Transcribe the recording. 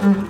Mm-hmm.